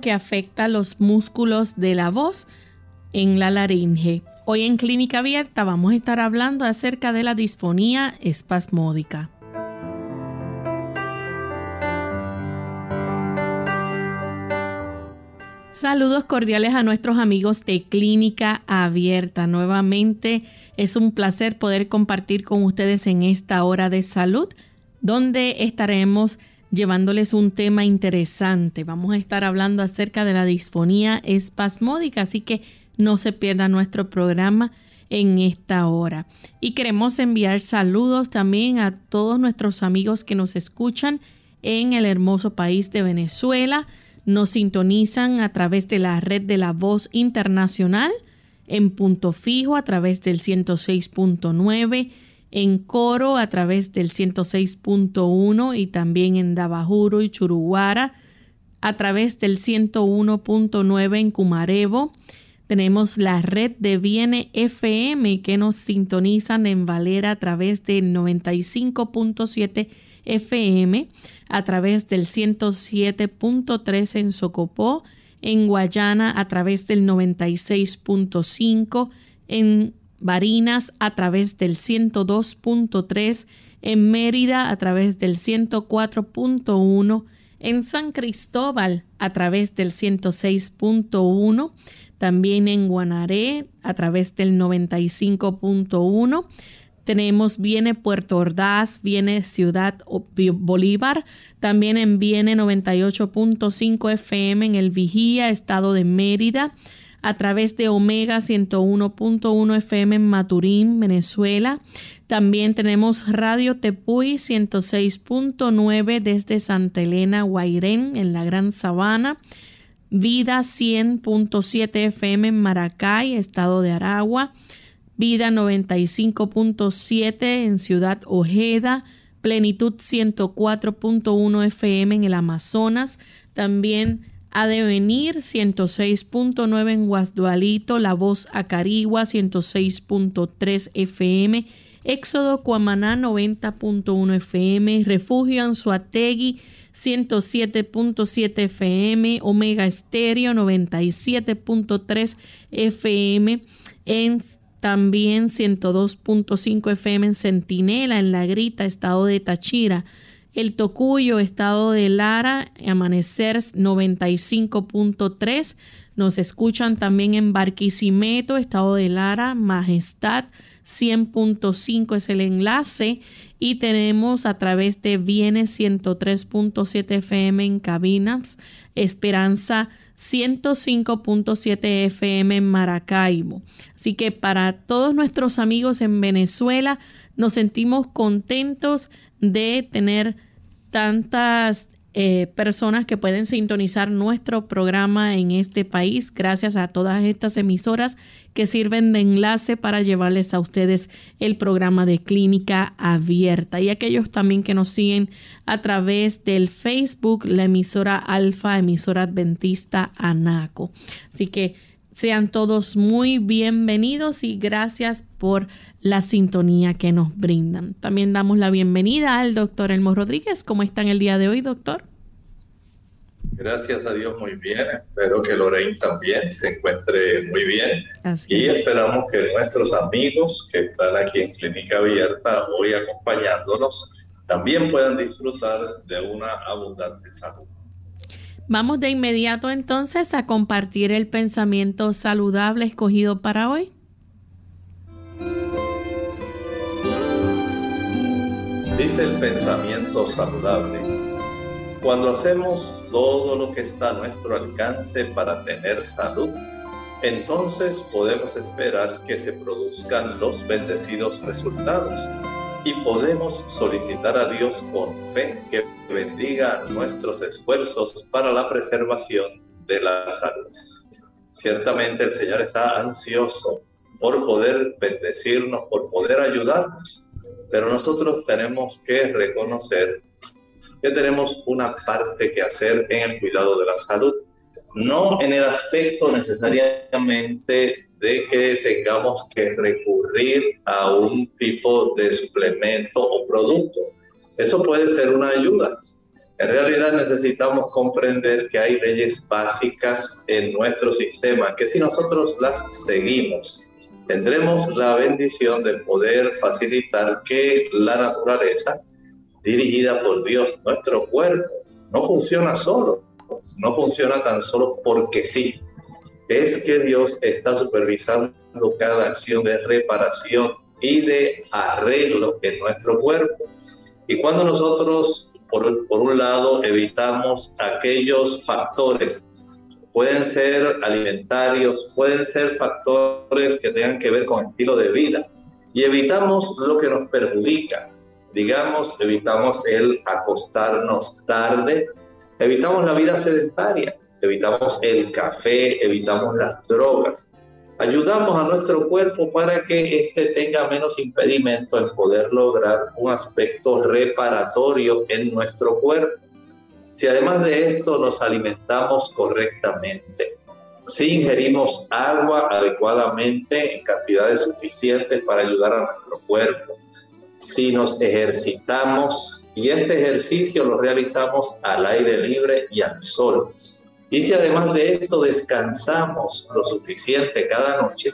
Que afecta los músculos de la voz en la laringe. Hoy en Clínica Abierta vamos a estar hablando acerca de la disfonía espasmódica. Saludos cordiales a nuestros amigos de Clínica Abierta. Nuevamente es un placer poder compartir con ustedes en esta hora de salud, donde estaremos llevándoles un tema interesante. Vamos a estar hablando acerca de la disfonía espasmódica, así que no se pierda nuestro programa en esta hora. Y queremos enviar saludos también a todos nuestros amigos que nos escuchan en el hermoso país de Venezuela. Nos sintonizan a través de la red de la voz internacional en punto fijo a través del 106.9 en Coro a través del 106.1 y también en Dabajuro y Churuguara a través del 101.9 en Cumarevo. Tenemos la red de Viene FM que nos sintonizan en Valera a través del 95.7 FM, a través del 107.3 en Socopó, en Guayana a través del 96.5, en Barinas a través del 102.3, en Mérida a través del 104.1, en San Cristóbal a través del 106.1, también en Guanaré a través del 95.1. Tenemos Viene Puerto Ordaz, Viene Ciudad Bolívar, también en Viene 98.5 FM en el Vigía, Estado de Mérida a través de Omega 101.1 FM en Maturín, Venezuela. También tenemos Radio Tepuy 106.9 desde Santa Elena, Guairén, en la Gran Sabana. Vida 100.7 FM en Maracay, estado de Aragua. Vida 95.7 en Ciudad Ojeda. Plenitud 104.1 FM en el Amazonas. También ha de venir 106.9 en Guasdualito, La Voz Acarigua 106.3 FM, Éxodo Cuamaná 90.1 FM, Refugio Anzuategui 107.7 FM, Omega Estéreo 97.3 FM, en también 102.5 FM en Centinela, en La Grita, estado de Tachira. El Tocuyo, estado de Lara, Amanecer 95.3. Nos escuchan también en Barquisimeto, estado de Lara, Majestad 100.5 es el enlace y tenemos a través de Viene 103.7 FM en Cabinas, Esperanza 105.7 FM en Maracaibo. Así que para todos nuestros amigos en Venezuela nos sentimos contentos de tener tantas eh, personas que pueden sintonizar nuestro programa en este país, gracias a todas estas emisoras que sirven de enlace para llevarles a ustedes el programa de clínica abierta y aquellos también que nos siguen a través del Facebook, la emisora Alfa, emisora adventista Anaco. Así que sean todos muy bienvenidos y gracias por la sintonía que nos brindan. También damos la bienvenida al doctor Elmo Rodríguez. ¿Cómo están el día de hoy, doctor? Gracias a Dios, muy bien. Espero que Lorraine también se encuentre muy bien. y esperamos que nuestros amigos que están aquí en Clínica Abierta hoy acompañándonos también puedan disfrutar de una abundante salud. Vamos de inmediato entonces a compartir el pensamiento saludable escogido para hoy. Dice el pensamiento saludable, cuando hacemos todo lo que está a nuestro alcance para tener salud, entonces podemos esperar que se produzcan los bendecidos resultados. Y podemos solicitar a Dios con fe que bendiga nuestros esfuerzos para la preservación de la salud. Ciertamente el Señor está ansioso por poder bendecirnos, por poder ayudarnos, pero nosotros tenemos que reconocer que tenemos una parte que hacer en el cuidado de la salud, no en el aspecto necesariamente de que tengamos que recurrir a un tipo de suplemento o producto. Eso puede ser una ayuda. En realidad necesitamos comprender que hay leyes básicas en nuestro sistema que si nosotros las seguimos, tendremos la bendición de poder facilitar que la naturaleza, dirigida por Dios, nuestro cuerpo, no funciona solo, no funciona tan solo porque sí, es que Dios está supervisando cada acción de reparación y de arreglo en nuestro cuerpo. Y cuando nosotros, por, un lado, evitamos aquellos factores, pueden ser alimentarios, pueden ser factores que tengan que ver con estilo de vida, y evitamos lo que nos perjudica, digamos, evitamos el acostarnos tarde, evitamos la vida sedentaria, evitamos el café, evitamos las drogas. Ayudamos a nuestro cuerpo para que éste tenga menos impedimento en poder lograr un aspecto reparatorio en nuestro cuerpo. Si además de esto nos alimentamos correctamente, si ingerimos agua adecuadamente en cantidades suficientes para ayudar a nuestro cuerpo, si nos ejercitamos y este ejercicio lo realizamos al aire libre y al sol, y si además de esto descansamos lo suficiente cada noche,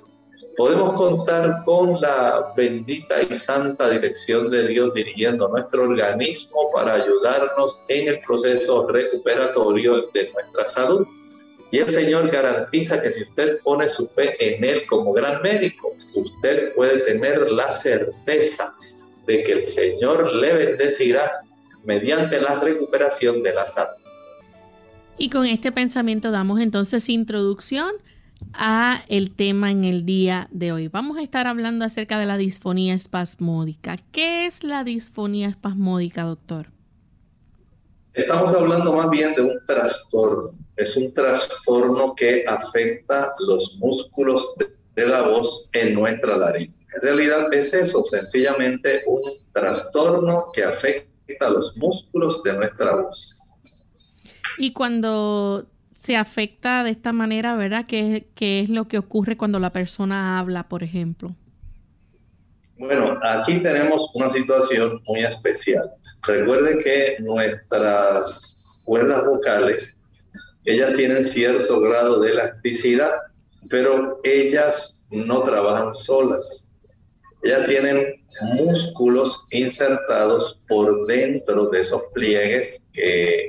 podemos contar con la bendita y santa dirección de Dios dirigiendo nuestro organismo para ayudarnos en el proceso recuperatorio de nuestra salud. Y el Señor garantiza que si usted pone su fe en Él como gran médico, usted puede tener la certeza de que el Señor le bendecirá mediante la recuperación de la salud. Y con este pensamiento damos entonces introducción a el tema en el día de hoy. Vamos a estar hablando acerca de la disfonía espasmódica. ¿Qué es la disfonía espasmódica, doctor? Estamos hablando más bien de un trastorno. Es un trastorno que afecta los músculos de, la voz en nuestra laringe. En realidad es eso, sencillamente un trastorno que afecta los músculos de nuestra voz. Y cuando se afecta de esta manera, ¿verdad? ¿Qué, es lo que ocurre cuando la persona habla, por ejemplo? Bueno, aquí tenemos una situación muy especial. Recuerde que nuestras cuerdas vocales, ellas tienen cierto grado de elasticidad, pero ellas no trabajan solas. Ellas tienen músculos insertados por dentro de esos pliegues que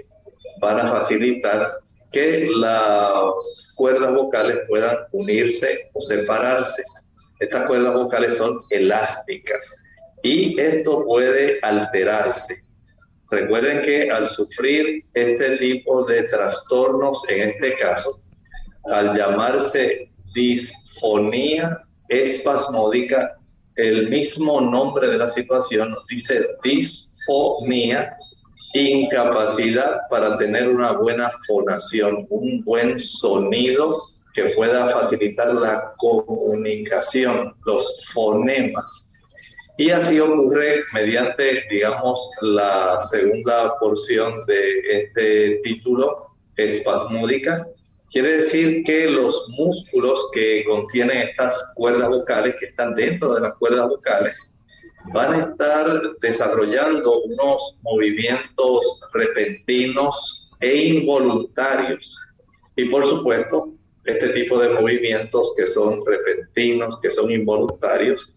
van a facilitar que las cuerdas vocales puedan unirse o separarse. Estas cuerdas vocales son elásticas y esto puede alterarse. Recuerden que al sufrir este tipo de trastornos, en este caso, al llamarse disfonía espasmódica, el mismo nombre de la situación dice disfonía incapacidad para tener una buena fonación, un buen sonido que pueda facilitar la comunicación, los fonemas. Y así ocurre mediante, digamos, la segunda porción de este título, espasmódica. Quiere decir que los músculos que contienen estas cuerdas vocales, que están dentro de las cuerdas vocales, van a estar desarrollando unos movimientos repentinos e involuntarios. Y por supuesto, este tipo de movimientos que son repentinos, que son involuntarios,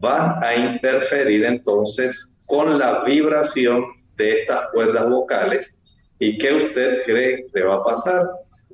van a interferir entonces con la vibración de estas cuerdas vocales. ¿Y qué usted cree que va a pasar?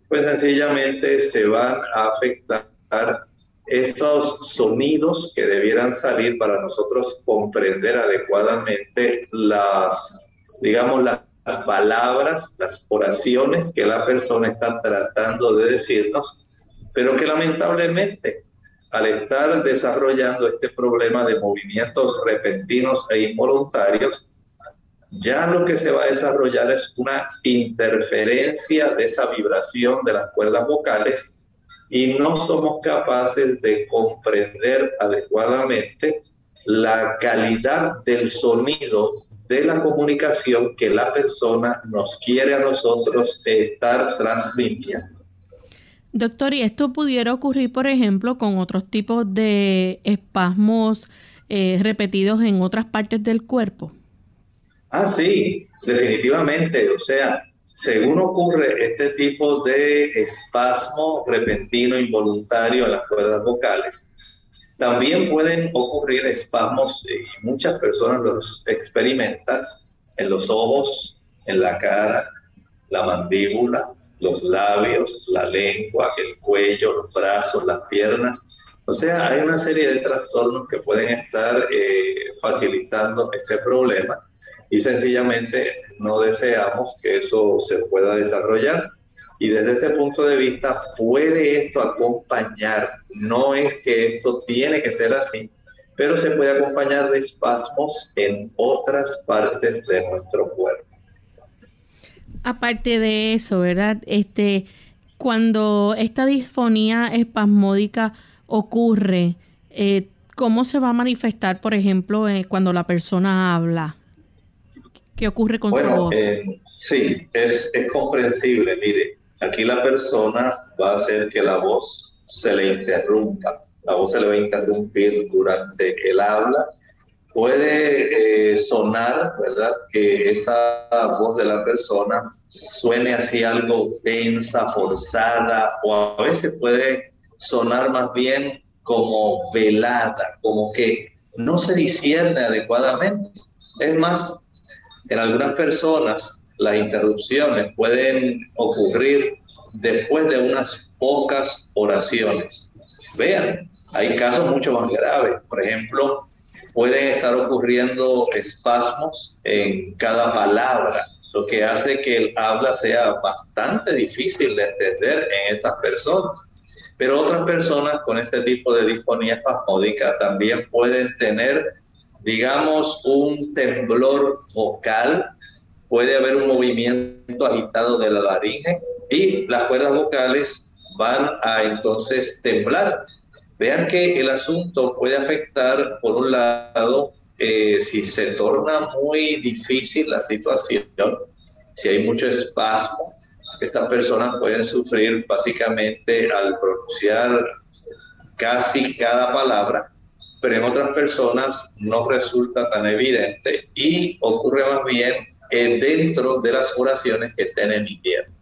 Pues sencillamente se van a afectar esos sonidos que debieran salir para nosotros comprender adecuadamente las, digamos, las palabras, las oraciones que la persona está tratando de decirnos, pero que lamentablemente al estar desarrollando este problema de movimientos repentinos e involuntarios, ya lo que se va a desarrollar es una interferencia de esa vibración de las cuerdas vocales y no somos capaces de comprender adecuadamente la calidad del sonido de la comunicación que la persona nos quiere a nosotros estar transmitiendo. Doctor, ¿y esto pudiera ocurrir, por ejemplo, con otros tipos de espasmos eh, repetidos en otras partes del cuerpo? Ah, sí, definitivamente. O sea, según ocurre este tipo de espasmo repentino involuntario en las cuerdas vocales, también pueden ocurrir espasmos, y muchas personas los experimentan, en los ojos, en la cara, la mandíbula, los labios, la lengua, el cuello, los brazos, las piernas. O sea, hay una serie de trastornos que pueden estar eh, facilitando este problema y sencillamente no deseamos que eso se pueda desarrollar. Y desde ese punto de vista, puede esto acompañar, no es que esto tiene que ser así, pero se puede acompañar de espasmos en otras partes de nuestro cuerpo. Aparte de eso, ¿verdad? Este, cuando esta disfonía espasmódica ocurre, eh, ¿cómo se va a manifestar, por ejemplo, eh, cuando la persona habla? ¿Qué ocurre con su voz? Eh, sí, es, es comprensible. Mire, Aquí la persona va a hacer que la voz se le interrumpa, la voz se le va a interrumpir durante el habla. Puede eh, sonar, ¿verdad? Que esa voz de la persona suene así algo tensa, forzada, o a veces puede sonar más bien como velada, como que no se discierne adecuadamente. Es más, en algunas personas las interrupciones pueden ocurrir después de unas pocas oraciones. Vean, hay casos mucho más graves. Por ejemplo, pueden estar ocurriendo espasmos en cada palabra, lo que hace que el habla sea bastante difícil de entender en estas personas. Pero otras personas con este tipo de disfonía espasmódica también pueden tener, digamos, un temblor vocal puede haber un movimiento agitado de la laringe y las cuerdas vocales van a entonces temblar. Vean que el asunto puede afectar, por un lado, eh, si se torna muy difícil la situación, si hay mucho espasmo, estas personas pueden sufrir básicamente al pronunciar casi cada palabra, pero en otras personas no resulta tan evidente y ocurre más bien dentro de las oraciones que estén emitiendo.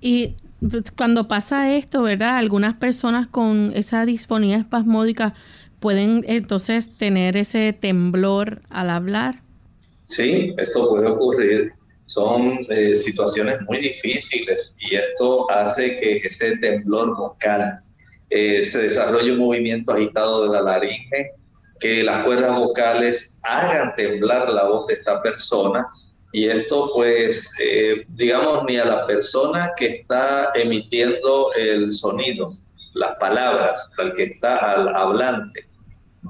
Y pues, cuando pasa esto, ¿verdad? Algunas personas con esa disfonía espasmódica pueden entonces tener ese temblor al hablar. Sí, esto puede ocurrir. Son eh, situaciones muy difíciles y esto hace que ese temblor vocal eh, se desarrolle un movimiento agitado de la laringe, que las cuerdas vocales hagan temblar la voz de esta persona y esto pues, eh, digamos, ni a la persona que está emitiendo el sonido, las palabras, al que está al hablante,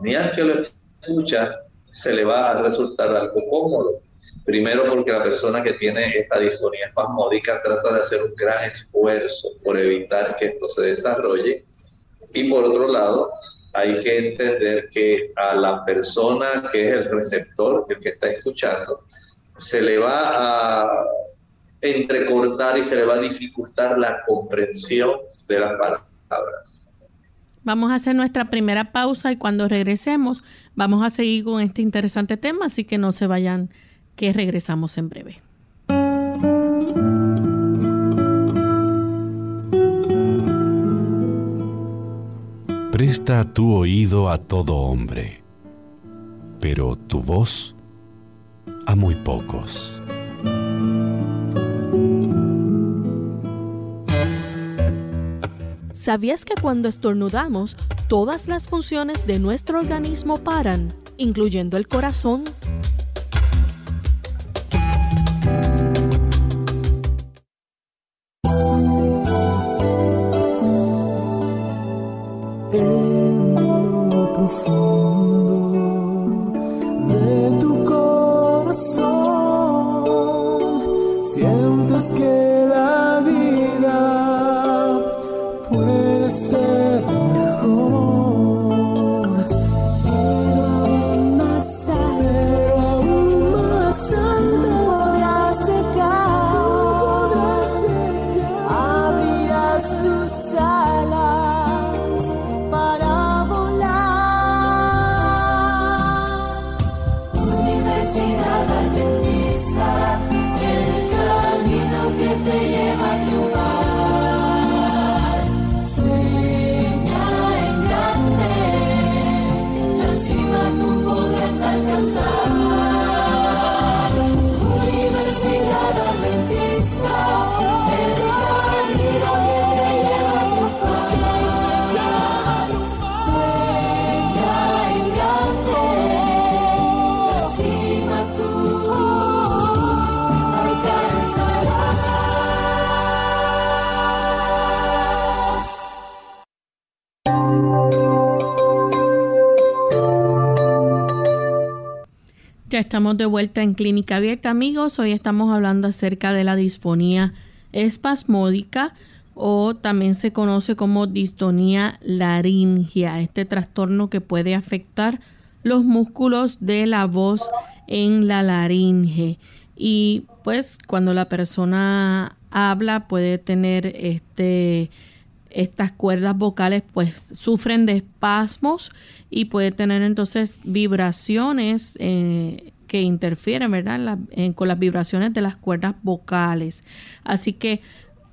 ni al que lo escucha, se le va a resultar algo cómodo. Primero porque la persona que tiene esta disfonía espasmódica trata de hacer un gran esfuerzo por evitar que esto se desarrolle. Y por otro lado, hay que entender que a la persona que es el receptor, el que está escuchando, se le va a entrecortar y se le va a dificultar la comprensión de las palabras. Vamos a hacer nuestra primera pausa y cuando regresemos vamos a seguir con este interesante tema, así que no se vayan, que regresamos en breve. Presta tu oído a todo hombre, pero tu voz a muy pocos. ¿Sabías que cuando estornudamos, todas las funciones de nuestro organismo paran, incluyendo el corazón? Estamos de vuelta en Clínica Abierta, amigos. Hoy estamos hablando acerca de la disfonía espasmódica o también se conoce como distonía laringia, este trastorno que puede afectar los músculos de la voz en la laringe. Y pues cuando la persona habla puede tener este estas cuerdas vocales pues sufren de espasmos y puede tener entonces vibraciones eh, que interfieren, ¿verdad? con las vibraciones de las cuerdas vocales. Así que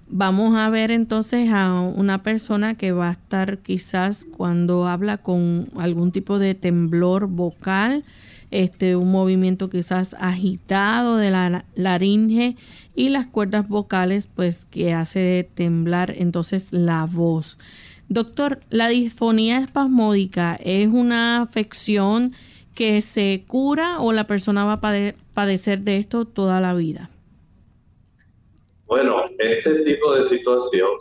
vamos a ver entonces a una persona que va a estar quizás cuando habla con algún tipo de temblor vocal, este, un movimiento quizás agitado de la laringe y las cuerdas vocales pues que hace temblar entonces la voz. Doctor, la disfonía espasmódica es una afección que se cura o la persona va a padecer de esto toda la vida? Bueno, este tipo de situación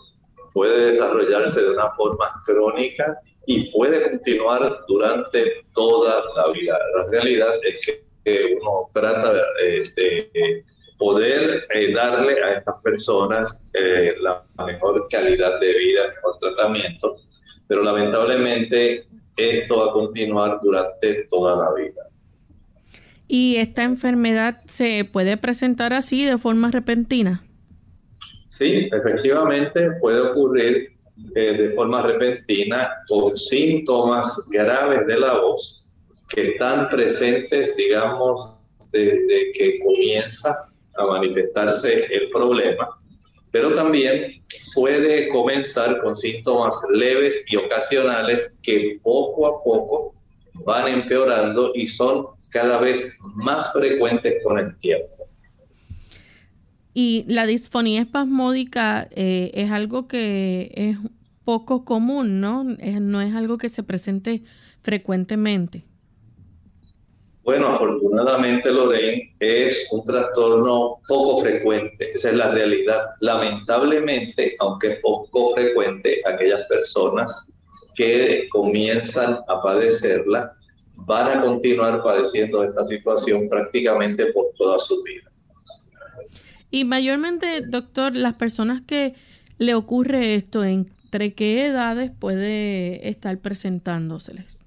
puede desarrollarse de una forma crónica y puede continuar durante toda la vida. La realidad es que uno trata de, poder eh, darle a estas personas eh, la mejor calidad de vida, mejor tratamiento, pero lamentablemente esto va a continuar durante toda la vida. ¿Y esta enfermedad se puede presentar así de forma repentina? Sí, efectivamente puede ocurrir eh, de forma repentina con síntomas graves de la voz que están presentes, digamos, desde que comienza a manifestarse el problema, pero también puede comenzar con síntomas leves y ocasionales que poco a poco van empeorando y son cada vez más frecuentes con el tiempo. Y la disfonía espasmódica eh, es algo que es poco común, ¿no? no es algo que se presente frecuentemente. Bueno, afortunadamente, Lorraine, es un trastorno poco frecuente, esa es la realidad. Lamentablemente, aunque es poco frecuente, aquellas personas que comienzan a padecerla van a continuar padeciendo esta situación prácticamente por toda su vida. Y mayormente, doctor, las personas que le ocurre esto, ¿entre qué edades puede estar presentándoseles?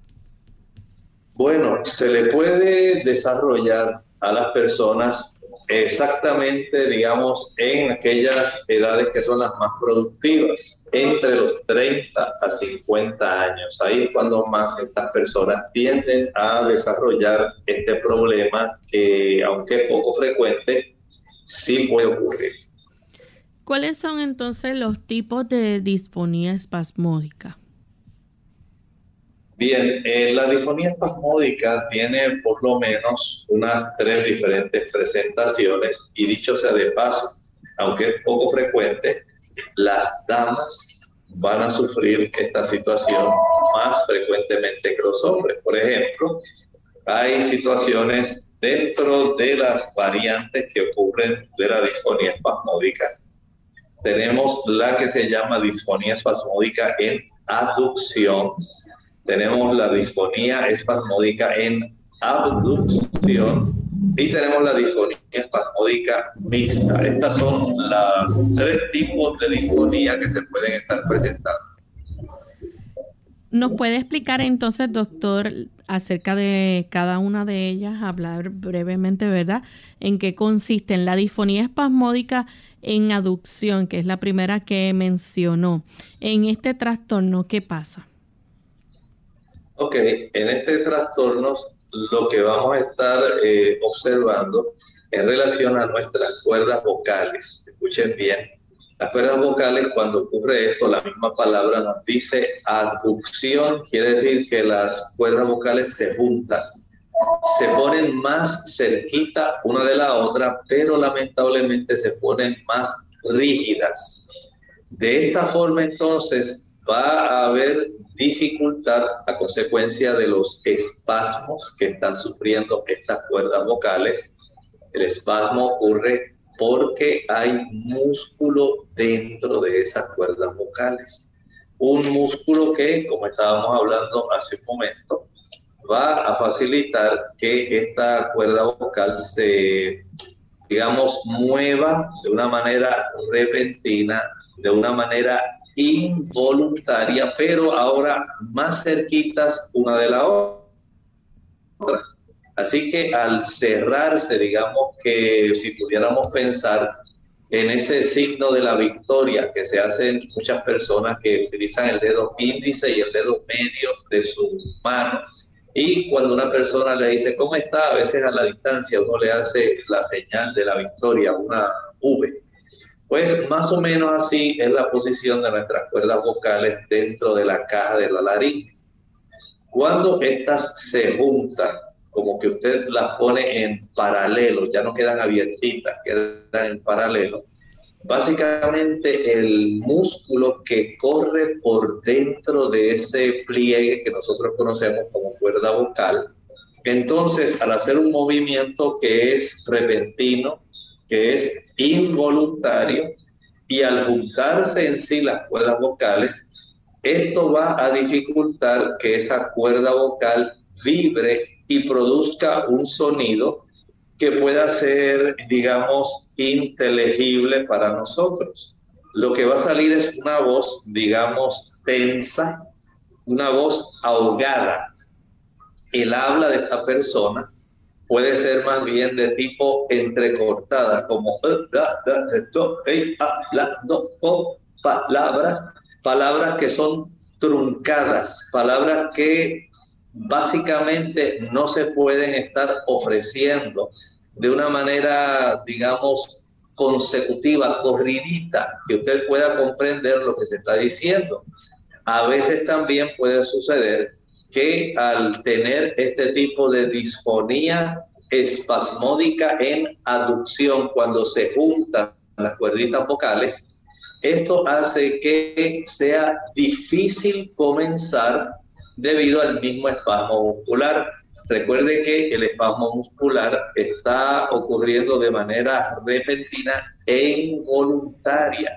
Bueno, se le puede desarrollar a las personas exactamente, digamos, en aquellas edades que son las más productivas, entre los 30 a 50 años. Ahí es cuando más estas personas tienden a desarrollar este problema que, aunque poco frecuente, sí puede ocurrir. ¿Cuáles son entonces los tipos de disfonía espasmódica? Bien, eh, la disfonía espasmódica tiene por lo menos unas tres diferentes presentaciones y dicho sea de paso, aunque es poco frecuente, las damas van a sufrir esta situación más frecuentemente que los hombres. Por ejemplo, hay situaciones dentro de las variantes que ocurren de la disfonía espasmódica. Tenemos la que se llama disfonía espasmódica en aducción, tenemos la disfonía espasmódica en abducción y tenemos la disfonía espasmódica mixta. Estas son las tres tipos de disfonía que se pueden estar presentando. ¿Nos puede explicar entonces, doctor, acerca de cada una de ellas, hablar brevemente, ¿verdad? ¿En qué consiste la disfonía espasmódica en aducción, que es la primera que mencionó? En este trastorno, ¿qué pasa? Ok, en este trastorno lo que vamos a estar eh, observando en relación a nuestras cuerdas vocales. Escuchen bien, las cuerdas vocales, cuando ocurre esto, la misma palabra nos dice aducción, quiere decir que las cuerdas vocales se juntan, se ponen más cerquita una de la otra, pero lamentablemente se ponen más rígidas. De esta forma, entonces, va a haber dificultad a consecuencia de los espasmos que están sufriendo estas cuerdas vocales. El espasmo ocurre porque hay músculo dentro de esas cuerdas vocales. Un músculo que, como estábamos hablando hace un momento, va a facilitar que esta cuerda vocal se, digamos, mueva de una manera repentina, de una manera involuntaria, pero ahora más cerquitas una de la otra. Así que al cerrarse, digamos que si pudiéramos pensar en ese signo de la victoria que se hacen muchas personas que utilizan el dedo índice y el dedo medio de su mano. Y cuando una persona le dice, ¿cómo está? A veces a la distancia uno le hace la señal de la victoria, una V. Pues más o menos así es la posición de nuestras cuerdas vocales dentro de la caja de la laringe. Cuando estas se juntan, como que usted las pone en paralelo, ya no quedan abiertitas, quedan en paralelo. Básicamente el músculo que corre por dentro de ese pliegue que nosotros conocemos como cuerda vocal, entonces al hacer un movimiento que es repentino, que es involuntario, y al juntarse en sí las cuerdas vocales, esto va a dificultar que esa cuerda vocal vibre y produzca un sonido que pueda ser, digamos, inteligible para nosotros. Lo que va a salir es una voz, digamos, tensa, una voz ahogada. El habla de esta persona puede ser más bien de tipo entrecortada, como palabras, palabras que son truncadas, palabras que básicamente no se pueden estar ofreciendo de una manera, digamos, consecutiva, corridita, que usted pueda comprender lo que se está diciendo. A veces también puede suceder que al tener este tipo de disfonía espasmódica en aducción, cuando se juntan las cuerditas vocales, esto hace que sea difícil comenzar debido al mismo espasmo muscular. Recuerde que el espasmo muscular está ocurriendo de manera repentina e involuntaria.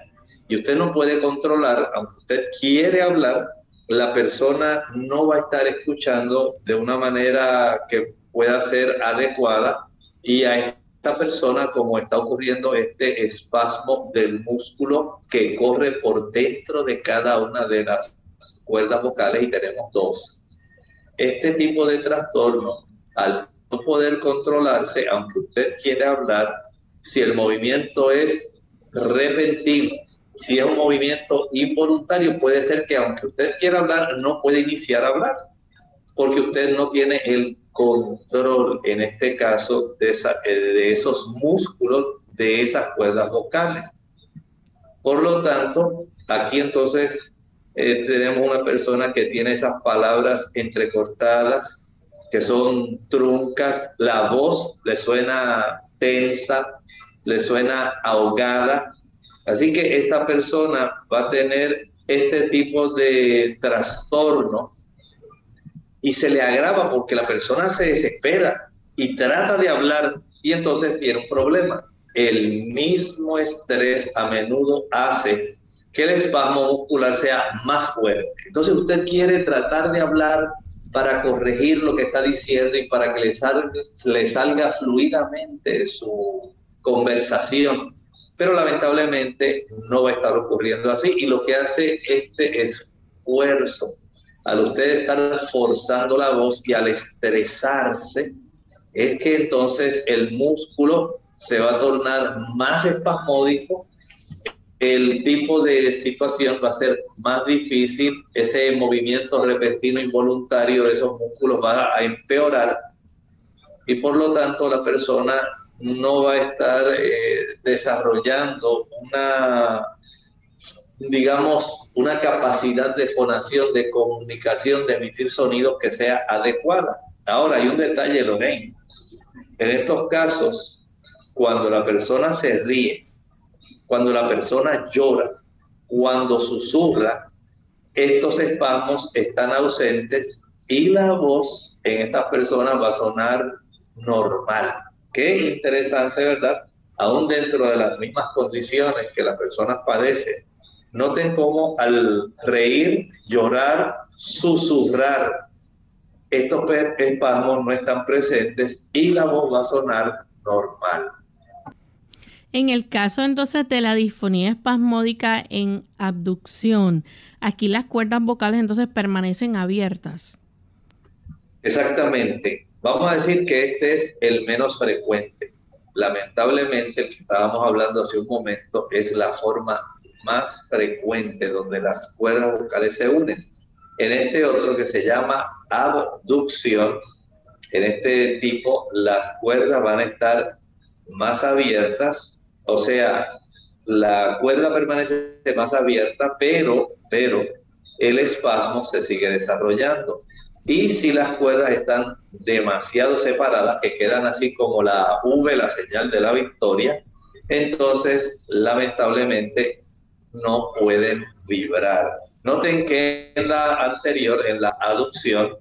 Y usted no puede controlar, aunque usted quiere hablar, la persona no va a estar escuchando de una manera que pueda ser adecuada y a esta persona, como está ocurriendo este espasmo del músculo que corre por dentro de cada una de las cuerdas vocales y tenemos dos. Este tipo de trastorno, al no poder controlarse, aunque usted quiera hablar, si el movimiento es repentino, si es un movimiento involuntario, puede ser que aunque usted quiera hablar, no puede iniciar a hablar, porque usted no tiene el control, en este caso, de, de esos músculos de esas cuerdas vocales. Por lo tanto, aquí entonces eh, tenemos una persona que tiene esas palabras entrecortadas, que son truncas, la voz le suena tensa, le suena ahogada. Así que esta persona va a tener este tipo de trastorno y se le agrava porque la persona se desespera y trata de hablar y entonces tiene un problema. El mismo estrés a menudo hace que el espasmo muscular sea más fuerte. Entonces usted quiere tratar de hablar para corregir lo que está diciendo y para que le salga, le salga fluidamente su conversación. Pero lamentablemente no va a estar ocurriendo así. Y lo que hace este esfuerzo, al usted estar forzando la voz y al estresarse, es que entonces el músculo se va a tornar más espasmódico el tipo de situación va a ser más difícil, ese movimiento repentino involuntario de esos músculos va a empeorar y por lo tanto la persona no va a estar eh, desarrollando una, digamos, una capacidad de fonación, de comunicación, de emitir sonidos que sea adecuada. Ahora hay un detalle, Lorraine. En estos casos, cuando la persona se ríe, cuando la persona llora, cuando susurra, estos espasmos están ausentes y la voz en estas personas va a sonar normal. Qué interesante, ¿verdad? Aún dentro de las mismas condiciones que la persona padece. Noten cómo al reír, llorar, susurrar, estos espasmos no están presentes y la voz va a sonar normal. En el caso entonces de la disfonía espasmódica en abducción, aquí las cuerdas vocales entonces permanecen abiertas. Exactamente. Vamos a decir que este es el menos frecuente. Lamentablemente, el que estábamos hablando hace un momento es la forma más frecuente donde las cuerdas vocales se unen. En este otro que se llama abducción, en este tipo las cuerdas van a estar más abiertas, o sea, la cuerda permanece más abierta, pero, pero el espasmo se sigue desarrollando. Y si las cuerdas están demasiado separadas, que quedan así como la V, la señal de la victoria, entonces lamentablemente no pueden vibrar. Noten que en la anterior, en la aducción,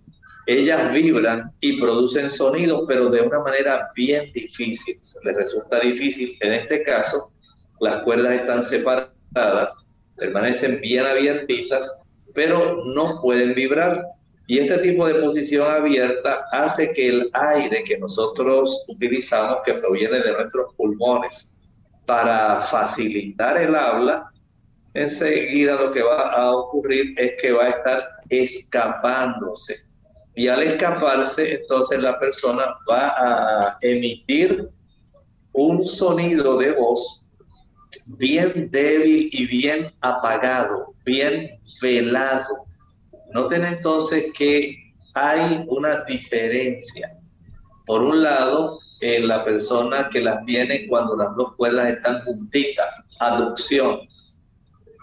ellas vibran y producen sonidos, pero de una manera bien difícil. Les resulta difícil. En este caso, las cuerdas están separadas, permanecen bien abiertitas, pero no pueden vibrar. Y este tipo de posición abierta hace que el aire que nosotros utilizamos, que proviene de nuestros pulmones, para facilitar el habla, enseguida lo que va a ocurrir es que va a estar escapándose. Y al escaparse, entonces la persona va a emitir un sonido de voz bien débil y bien apagado, bien velado. Noten entonces que hay una diferencia. Por un lado, en la persona que las tiene cuando las dos cuerdas están juntitas, aducción.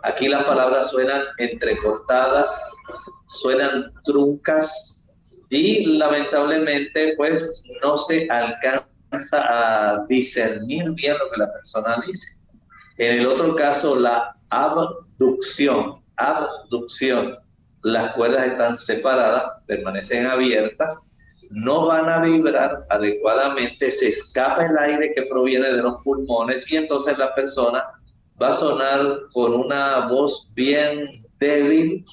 Aquí las palabras suenan entrecortadas, suenan truncas y lamentablemente pues no se alcanza a discernir bien lo que la persona dice. En el otro caso, la abducción, abducción las cuerdas están separadas, permanecen abiertas, no van a vibrar adecuadamente, se escapa el aire que proviene de los pulmones y entonces la persona va a sonar con una voz bien débil,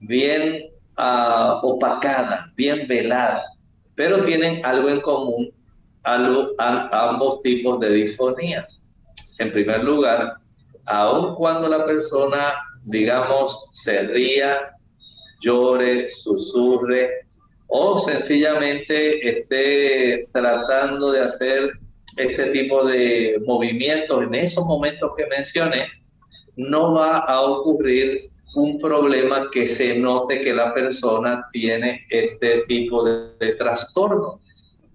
bien uh, opacada, bien velada, pero tienen algo en común algo, ambos tipos de disfonía. En primer lugar, aun cuando la persona, digamos, se ría, llore, susurre o sencillamente esté tratando de hacer este tipo de movimientos en esos momentos que mencioné, no va a ocurrir un problema que se note que la persona tiene este tipo de, de trastorno.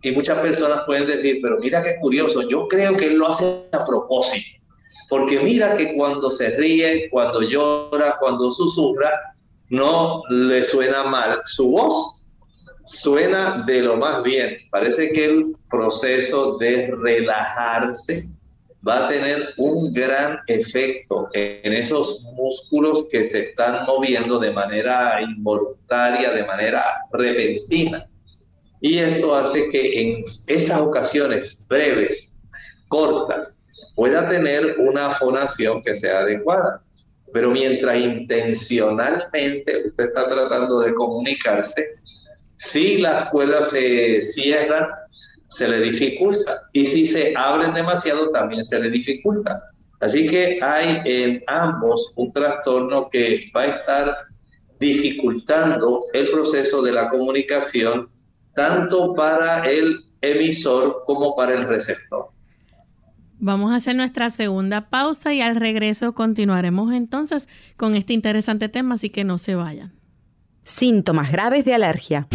Y muchas personas pueden decir, pero mira qué curioso, yo creo que él lo hace a propósito. Porque mira que cuando se ríe, cuando llora, cuando susurra, no le suena mal su voz, suena de lo más bien. Parece que el proceso de relajarse va a tener un gran efecto en esos músculos que se están moviendo de manera involuntaria, de manera repentina. Y esto hace que en esas ocasiones breves, cortas, pueda tener una fonación que sea adecuada. Pero mientras intencionalmente usted está tratando de comunicarse, si las cuerdas se cierran, se le dificulta. Y si se abren demasiado, también se le dificulta. Así que hay en ambos un trastorno que va a estar dificultando el proceso de la comunicación tanto para el emisor como para el receptor. Vamos a hacer nuestra segunda pausa y al regreso continuaremos entonces con este interesante tema, así que no se vayan. Síntomas graves de alergia.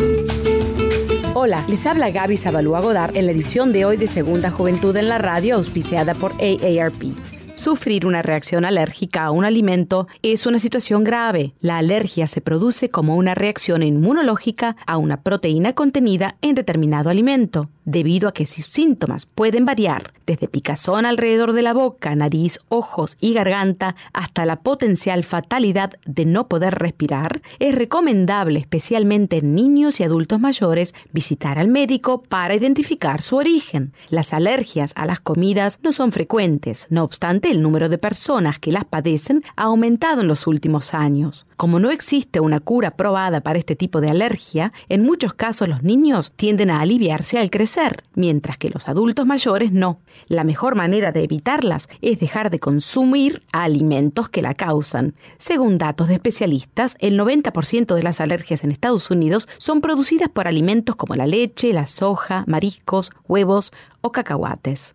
Hola, les habla Gaby Zabalúa Godard en la edición de hoy de Segunda Juventud en la Radio, auspiciada por AARP. Sufrir una reacción alérgica a un alimento es una situación grave. La alergia se produce como una reacción inmunológica a una proteína contenida en determinado alimento. Debido a que sus síntomas pueden variar desde picazón alrededor de la boca, nariz, ojos y garganta hasta la potencial fatalidad de no poder respirar, es recomendable, especialmente en niños y adultos mayores, visitar al médico para identificar su origen. Las alergias a las comidas no son frecuentes, no obstante el número de personas que las padecen ha aumentado en los últimos años. Como no existe una cura probada para este tipo de alergia, en muchos casos los niños tienden a aliviarse al crecer, mientras que los adultos mayores no. La mejor manera de evitarlas es dejar de consumir alimentos que la causan. Según datos de especialistas, el 90% de las alergias en Estados Unidos son producidas por alimentos como la leche, la soja, mariscos, huevos o cacahuates.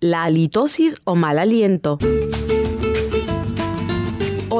La halitosis o mal aliento.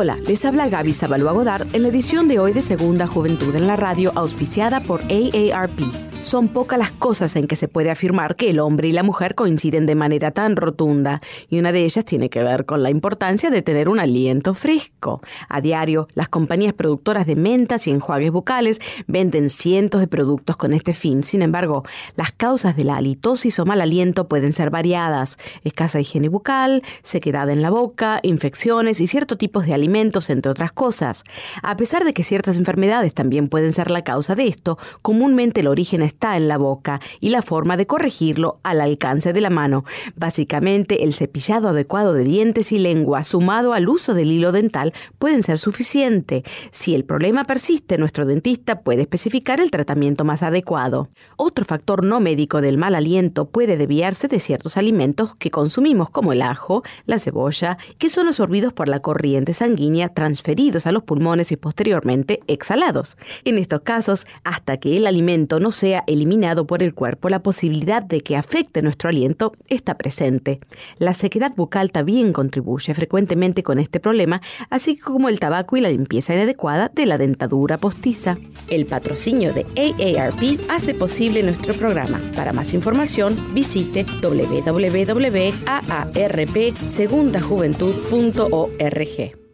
Hola, les habla Gaby Zabalúa Godard en la edición de hoy de Segunda Juventud en la Radio, auspiciada por AARP son pocas las cosas en que se puede afirmar que el hombre y la mujer coinciden de manera tan rotunda, y una de ellas tiene que ver con la importancia de tener un aliento fresco. A diario, las compañías productoras de mentas y enjuagues bucales venden cientos de productos con este fin. Sin embargo, las causas de la halitosis o mal aliento pueden ser variadas. Escasa higiene bucal, sequedad en la boca, infecciones y ciertos tipos de alimentos, entre otras cosas. A pesar de que ciertas enfermedades también pueden ser la causa de esto, comúnmente el origen es está en la boca y la forma de corregirlo al alcance de la mano. Básicamente, el cepillado adecuado de dientes y lengua sumado al uso del hilo dental pueden ser suficiente. Si el problema persiste, nuestro dentista puede especificar el tratamiento más adecuado. Otro factor no médico del mal aliento puede desviarse de ciertos alimentos que consumimos como el ajo, la cebolla, que son absorbidos por la corriente sanguínea, transferidos a los pulmones y posteriormente exhalados. En estos casos, hasta que el alimento no sea eliminado por el cuerpo, la posibilidad de que afecte nuestro aliento está presente. La sequedad bucal también contribuye frecuentemente con este problema, así como el tabaco y la limpieza inadecuada de la dentadura postiza. El patrocinio de AARP hace posible nuestro programa. Para más información, visite www.aarpsegundajuventud.org.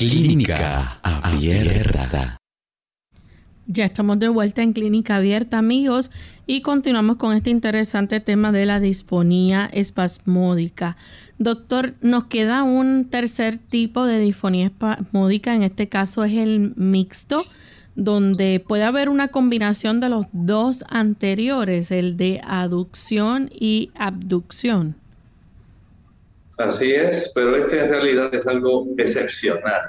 Clínica Abierta. Ya estamos de vuelta en Clínica Abierta, amigos, y continuamos con este interesante tema de la disfonía espasmódica. Doctor, nos queda un tercer tipo de disfonía espasmódica, en este caso es el mixto, donde puede haber una combinación de los dos anteriores, el de aducción y abducción. Así es, pero este en realidad es algo excepcional.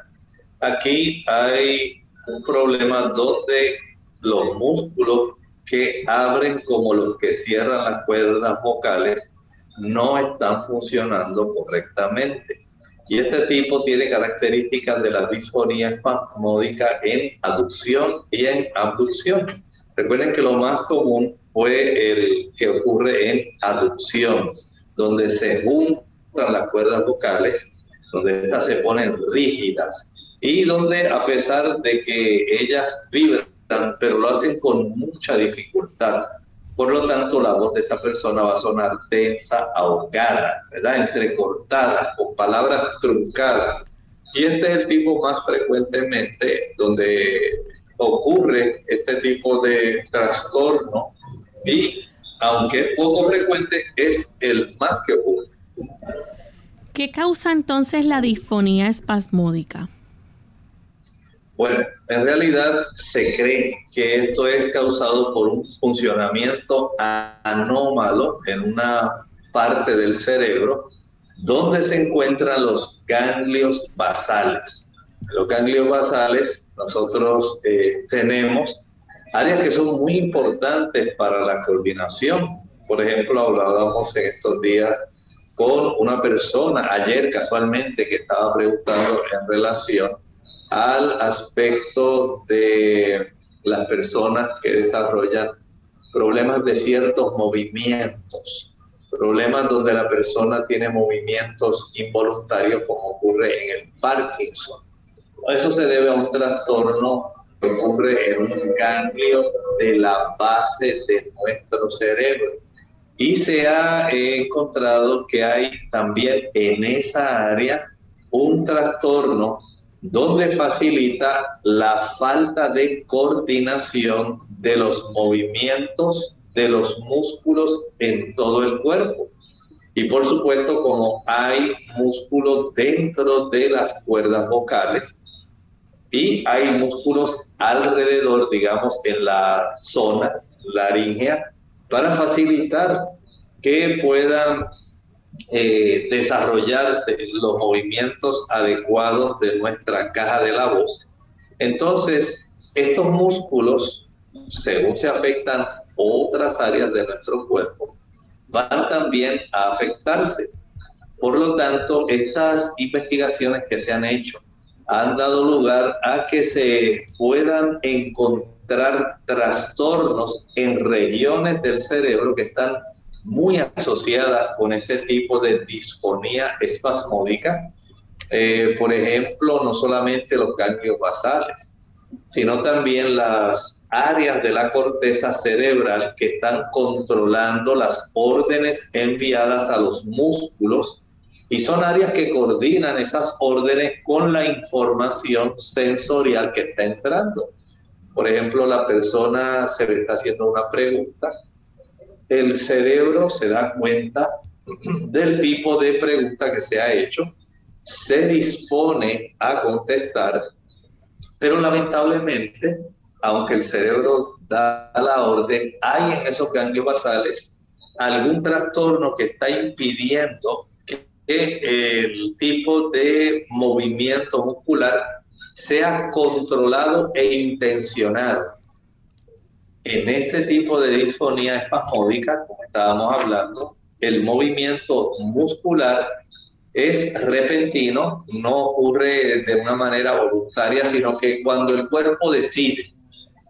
Aquí hay un problema donde los músculos que abren como los que cierran las cuerdas vocales no están funcionando correctamente. Y este tipo tiene características de la disfonía espasmódica en aducción y en abducción. Recuerden que lo más común fue el que ocurre en aducción, donde se juntan las cuerdas vocales, donde estas se ponen rígidas y donde a pesar de que ellas vibran, pero lo hacen con mucha dificultad. Por lo tanto, la voz de esta persona va a sonar tensa, ahogada, ¿verdad? Entrecortada, con palabras truncadas. Y este es el tipo más frecuentemente donde ocurre este tipo de trastorno y aunque poco frecuente, es el más que ocurre. ¿Qué causa entonces la disfonía espasmódica? Bueno, en realidad se cree que esto es causado por un funcionamiento anómalo en una parte del cerebro donde se encuentran los ganglios basales. Los ganglios basales nosotros eh, tenemos áreas que son muy importantes para la coordinación. Por ejemplo, hablábamos en estos días con una persona ayer casualmente que estaba preguntando en relación al aspecto de las personas que desarrollan problemas de ciertos movimientos. problemas donde la persona tiene movimientos involuntarios como ocurre en el Parkinson. Eso se debe a un trastorno que ocurre en un ganglio de la base de nuestro cerebro. Y se ha encontrado que hay también en esa área un trastorno donde facilita la falta de coordinación de los movimientos de los músculos en todo el cuerpo. Y por supuesto, como hay músculos dentro de las cuerdas vocales y hay músculos alrededor, digamos, en la zona laringea, para facilitar que puedan eh, desarrollarse los movimientos adecuados de nuestra caja de la voz. Entonces, estos músculos, según se afectan otras áreas de nuestro cuerpo, van también a afectarse. Por lo tanto, estas investigaciones que se han hecho han dado lugar a que se puedan encontrar trastornos en regiones del cerebro que están muy asociadas con este tipo de disfonía espasmódica. Eh, por ejemplo, no solamente los ganglios basales, sino también las áreas de la corteza cerebral que están controlando las órdenes enviadas a los músculos y son áreas que coordinan esas órdenes con la información sensorial que está entrando. Por ejemplo, la persona se le está haciendo una pregunta el cerebro se da cuenta del tipo de pregunta que se ha hecho, se dispone a contestar, pero lamentablemente, aunque el cerebro da la orden, hay en esos ganglios basales algún trastorno que está impidiendo el tipo de movimiento muscular sea controlado e intencionado. En este tipo de disfonía espasmódica, como estábamos hablando, el movimiento muscular es repentino, no ocurre de una manera voluntaria, sino que cuando el cuerpo decide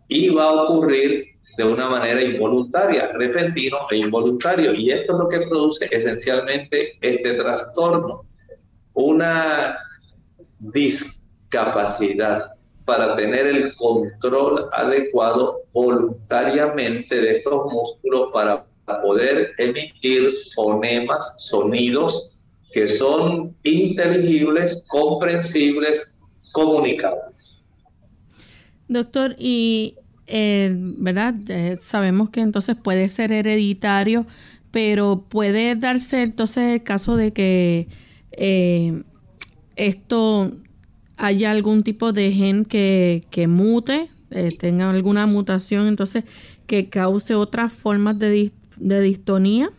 y va a ocurrir de una manera involuntaria, repentino e involuntario. Y esto es lo que produce esencialmente este trastorno, una discapacidad para tener el control adecuado voluntariamente de estos músculos para poder emitir fonemas, sonidos que son inteligibles, comprensibles, comunicables. Doctor, y eh, verdad, eh, sabemos que entonces puede ser hereditario, pero puede darse entonces el caso de que eh, esto haya algún tipo de gen que, mute, eh, tenga alguna mutación, entonces que cause otras formas de, de distonía?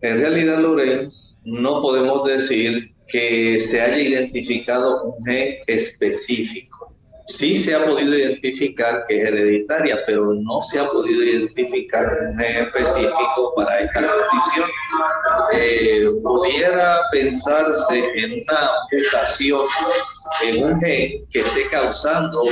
En realidad, Lorena, no podemos decir que se haya identificado un gen específico sí se ha podido identificar que es hereditaria, pero no se ha podido identificar un gen específico para esta condición. Eh, pudiera pensarse en una mutación en un gen que esté causando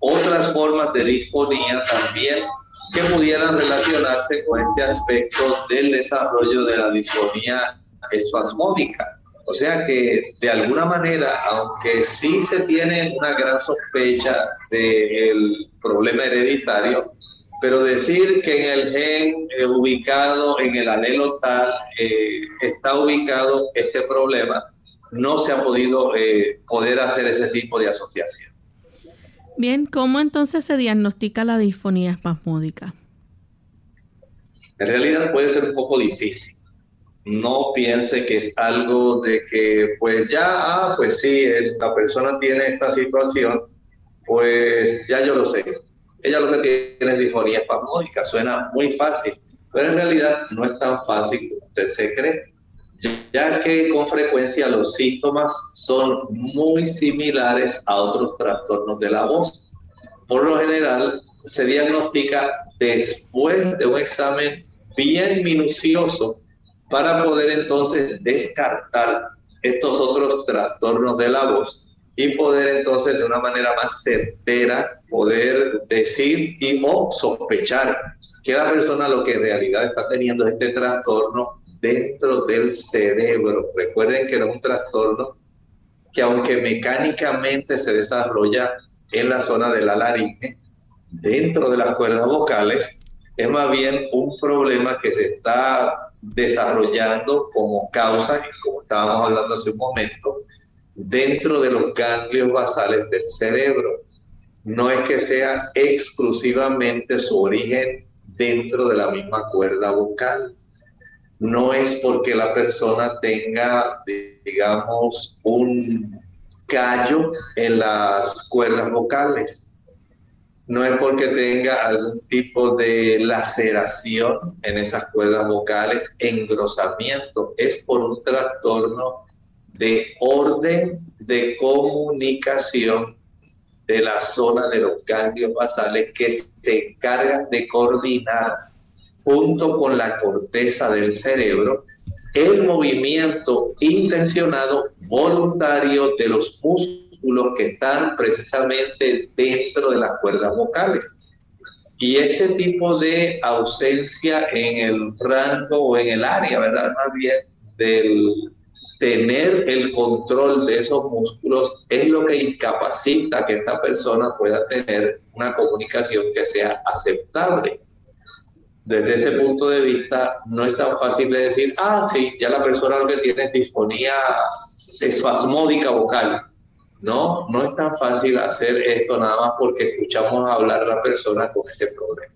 otras formas de disfonía también que pudieran relacionarse con este aspecto del desarrollo de la disfonía espasmódica. O sea que de alguna manera, aunque sí se tiene una gran sospecha del problema hereditario, pero decir que en el gen eh, ubicado en el alelo tal eh, está ubicado este problema, no se ha podido eh, poder hacer ese tipo de asociación. Bien, ¿cómo entonces se diagnostica la disfonía espasmódica? En realidad puede ser un poco difícil no piense que es algo de que, pues ya, ah, pues sí, la persona tiene esta situación, pues ya yo lo sé. Ella lo que tiene es disfonía espasmódica, suena muy fácil, pero en realidad no es tan fácil como usted se cree, ya que con frecuencia los síntomas son muy similares a otros trastornos de la voz. Por lo general, se diagnostica después de un examen bien minucioso para poder entonces descartar estos otros trastornos de la voz y poder entonces de una manera más certera poder decir y o sospechar que la persona lo que en realidad está teniendo es este trastorno dentro del cerebro. Recuerden que era un trastorno que aunque mecánicamente se desarrolla en la zona de la laringe, dentro de las cuerdas vocales, es más bien un problema que se está desarrollando como causa, como estábamos hablando hace un momento, dentro de los ganglios basales del cerebro. No es que sea exclusivamente su origen dentro de la misma cuerda vocal. No es porque la persona tenga, digamos, un callo en las cuerdas vocales no es porque tenga algún tipo de laceración en esas cuerdas vocales, engrosamiento, es por un trastorno de orden de comunicación de la zona de los ganglios basales que se encargan de coordinar junto con la corteza del cerebro el movimiento intencionado voluntario de los músculos los que están precisamente dentro de las cuerdas vocales. Y este tipo de ausencia en el rango o en el área, ¿verdad? Más bien del tener el control de esos músculos es lo que incapacita que esta persona pueda tener una comunicación que sea aceptable. Desde ese punto de vista, no es tan fácil de decir, ah, sí, ya la persona lo que tiene es disfonía espasmódica vocal. No, no es tan fácil hacer esto nada más porque escuchamos hablar a la persona con ese problema.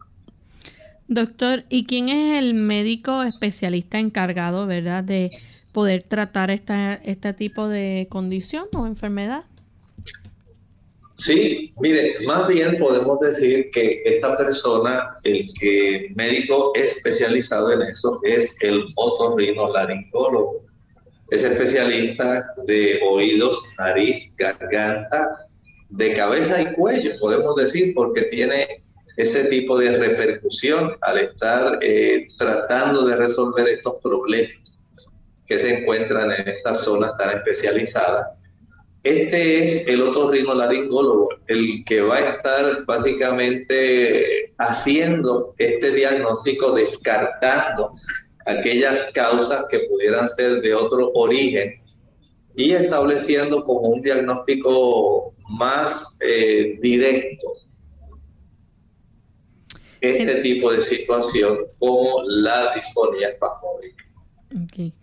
Doctor, ¿y quién es el médico especialista encargado, verdad, de poder tratar esta, este tipo de condición o enfermedad? Sí, mire, más bien podemos decir que esta persona, el que médico especializado en eso, es el otorrinolaringólogo es especialista de oídos, nariz, garganta, de cabeza y cuello, podemos decir, porque tiene ese tipo de repercusión al estar eh, tratando de resolver estos problemas que se encuentran en estas zonas tan especializadas. Este es el otorrinolaringólogo, el que va a estar básicamente haciendo este diagnóstico, descartando aquellas causas que pudieran ser de otro origen y estableciendo como un diagnóstico más eh, directo este tipo de situación como la disfonía espasmódica. Okay.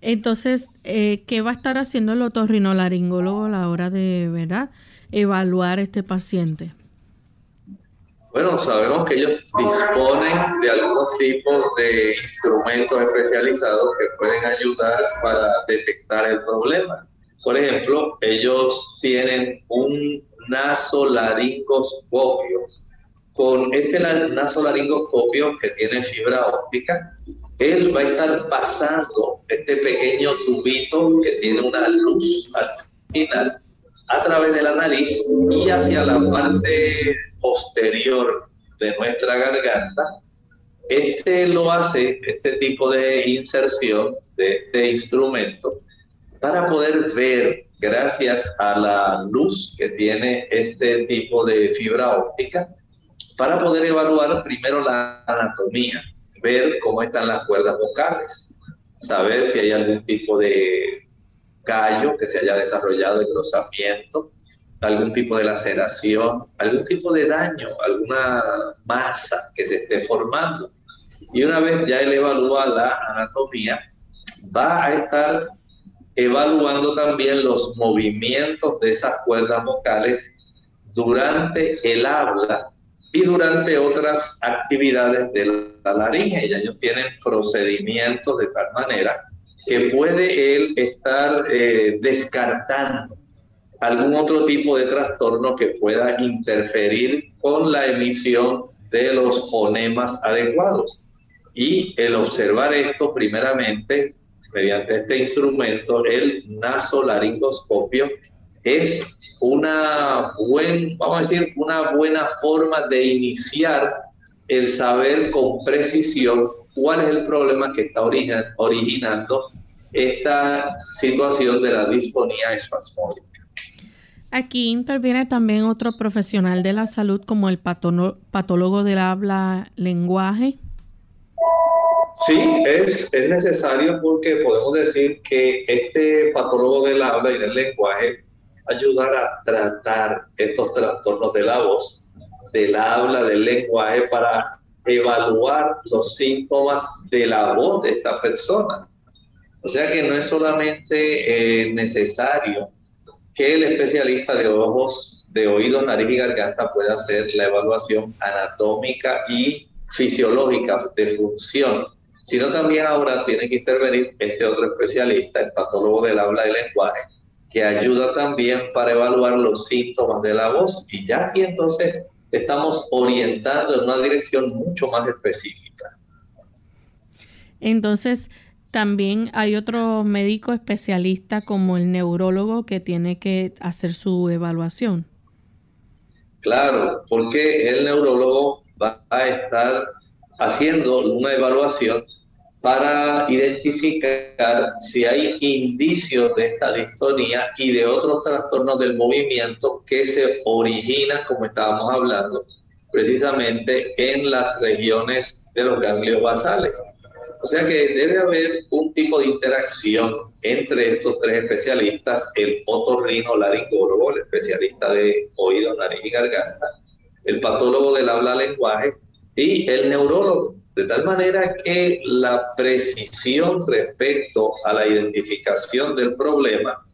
Entonces, eh, ¿qué va a estar haciendo el otorrinolaringólogo a la hora de, verdad, evaluar este paciente? Bueno, sabemos que ellos disponen de algunos tipos de instrumentos especializados que pueden ayudar para detectar el problema. Por ejemplo, ellos tienen un nasolaringoscopio. Con este nasolaringoscopio que tiene fibra óptica, él va a estar pasando este pequeño tubito que tiene una luz al final a través de la nariz y hacia la parte posterior de nuestra garganta, este lo hace, este tipo de inserción de este instrumento, para poder ver, gracias a la luz que tiene este tipo de fibra óptica, para poder evaluar primero la anatomía, ver cómo están las cuerdas vocales, saber si hay algún tipo de callo que se haya desarrollado, engrosamiento, algún tipo de laceración, algún tipo de daño, alguna masa que se esté formando. Y una vez ya él evalúa la anatomía, va a estar evaluando también los movimientos de esas cuerdas vocales durante el habla y durante otras actividades de la laringe. Y ellos tienen procedimientos de tal manera que puede él estar eh, descartando algún otro tipo de trastorno que pueda interferir con la emisión de los fonemas adecuados. Y el observar esto primeramente mediante este instrumento, el nasolaringoscopio, es una buen, vamos a decir, una buena forma de iniciar el saber con precisión cuál es el problema que está originando esta situación de la disfonía espasmódica. Aquí interviene también otro profesional de la salud como el patólogo del habla lenguaje. Sí, es, es necesario porque podemos decir que este patólogo del habla y del lenguaje ayudar a tratar estos trastornos de la voz, del habla, del lenguaje, para evaluar los síntomas de la voz de esta persona. O sea que no es solamente eh, necesario que el especialista de ojos, de oídos, nariz y garganta pueda hacer la evaluación anatómica y fisiológica de función, sino también ahora tiene que intervenir este otro especialista, el patólogo del habla y lenguaje, que ayuda también para evaluar los síntomas de la voz. Y ya aquí entonces estamos orientando en una dirección mucho más específica. Entonces, también hay otro médico especialista como el neurólogo que tiene que hacer su evaluación. Claro, porque el neurólogo va a estar haciendo una evaluación para identificar si hay indicios de esta distonía y de otros trastornos del movimiento que se originan, como estábamos hablando, precisamente en las regiones de los ganglios basales. O sea que debe haber un tipo de interacción entre estos tres especialistas, el otorrino laringólogo, el especialista de oído, nariz y garganta, el patólogo del habla lenguaje y el neurólogo. De tal manera que la precisión respecto a la identificación del problema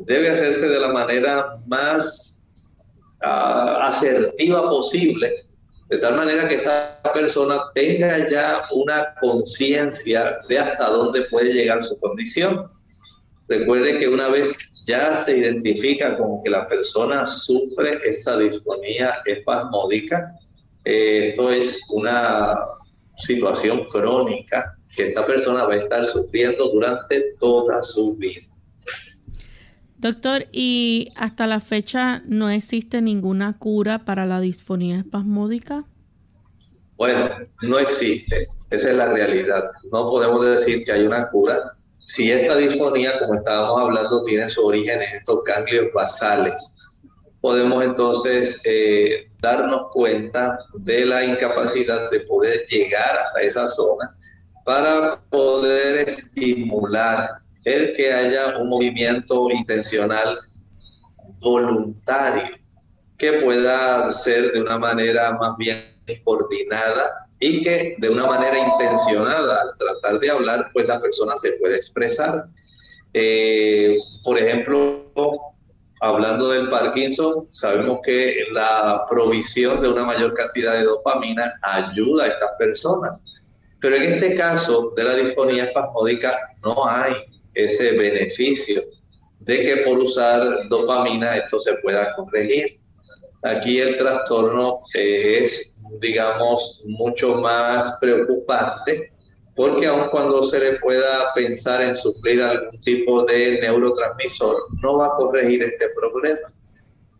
debe hacerse de la manera más ah, asertiva posible, de tal manera que esta persona tenga ya una conciencia de hasta dónde puede llegar su condición. Recuerde que una vez ya se identifica como que la persona sufre esta disfonía espasmódica, eh, esto es una situación crónica que esta persona va a estar sufriendo durante toda su vida. Doctor, ¿y hasta la fecha no existe ninguna cura para la disfonía espasmódica? Bueno, no existe. Esa es la realidad. No podemos decir que hay una cura. Si esta disfonía, como estábamos hablando, tiene su origen en estos ganglios basales, podemos entonces eh, darnos cuenta de la incapacidad de poder llegar a esa zona para poder estimular el que haya un movimiento intencional voluntario que pueda ser de una manera más bien coordinada y que de una manera intencionada al tratar de hablar, pues la persona se puede expresar. Eh, por ejemplo, hablando del Parkinson, sabemos que la provisión de una mayor cantidad de dopamina ayuda a estas personas. Pero en este caso de la disfonía espasmódica no hay ese beneficio de que por usar dopamina esto se pueda corregir. Aquí el trastorno es, digamos, mucho más preocupante porque aun cuando se le pueda pensar en suplir algún tipo de neurotransmisor, no va a corregir este problema.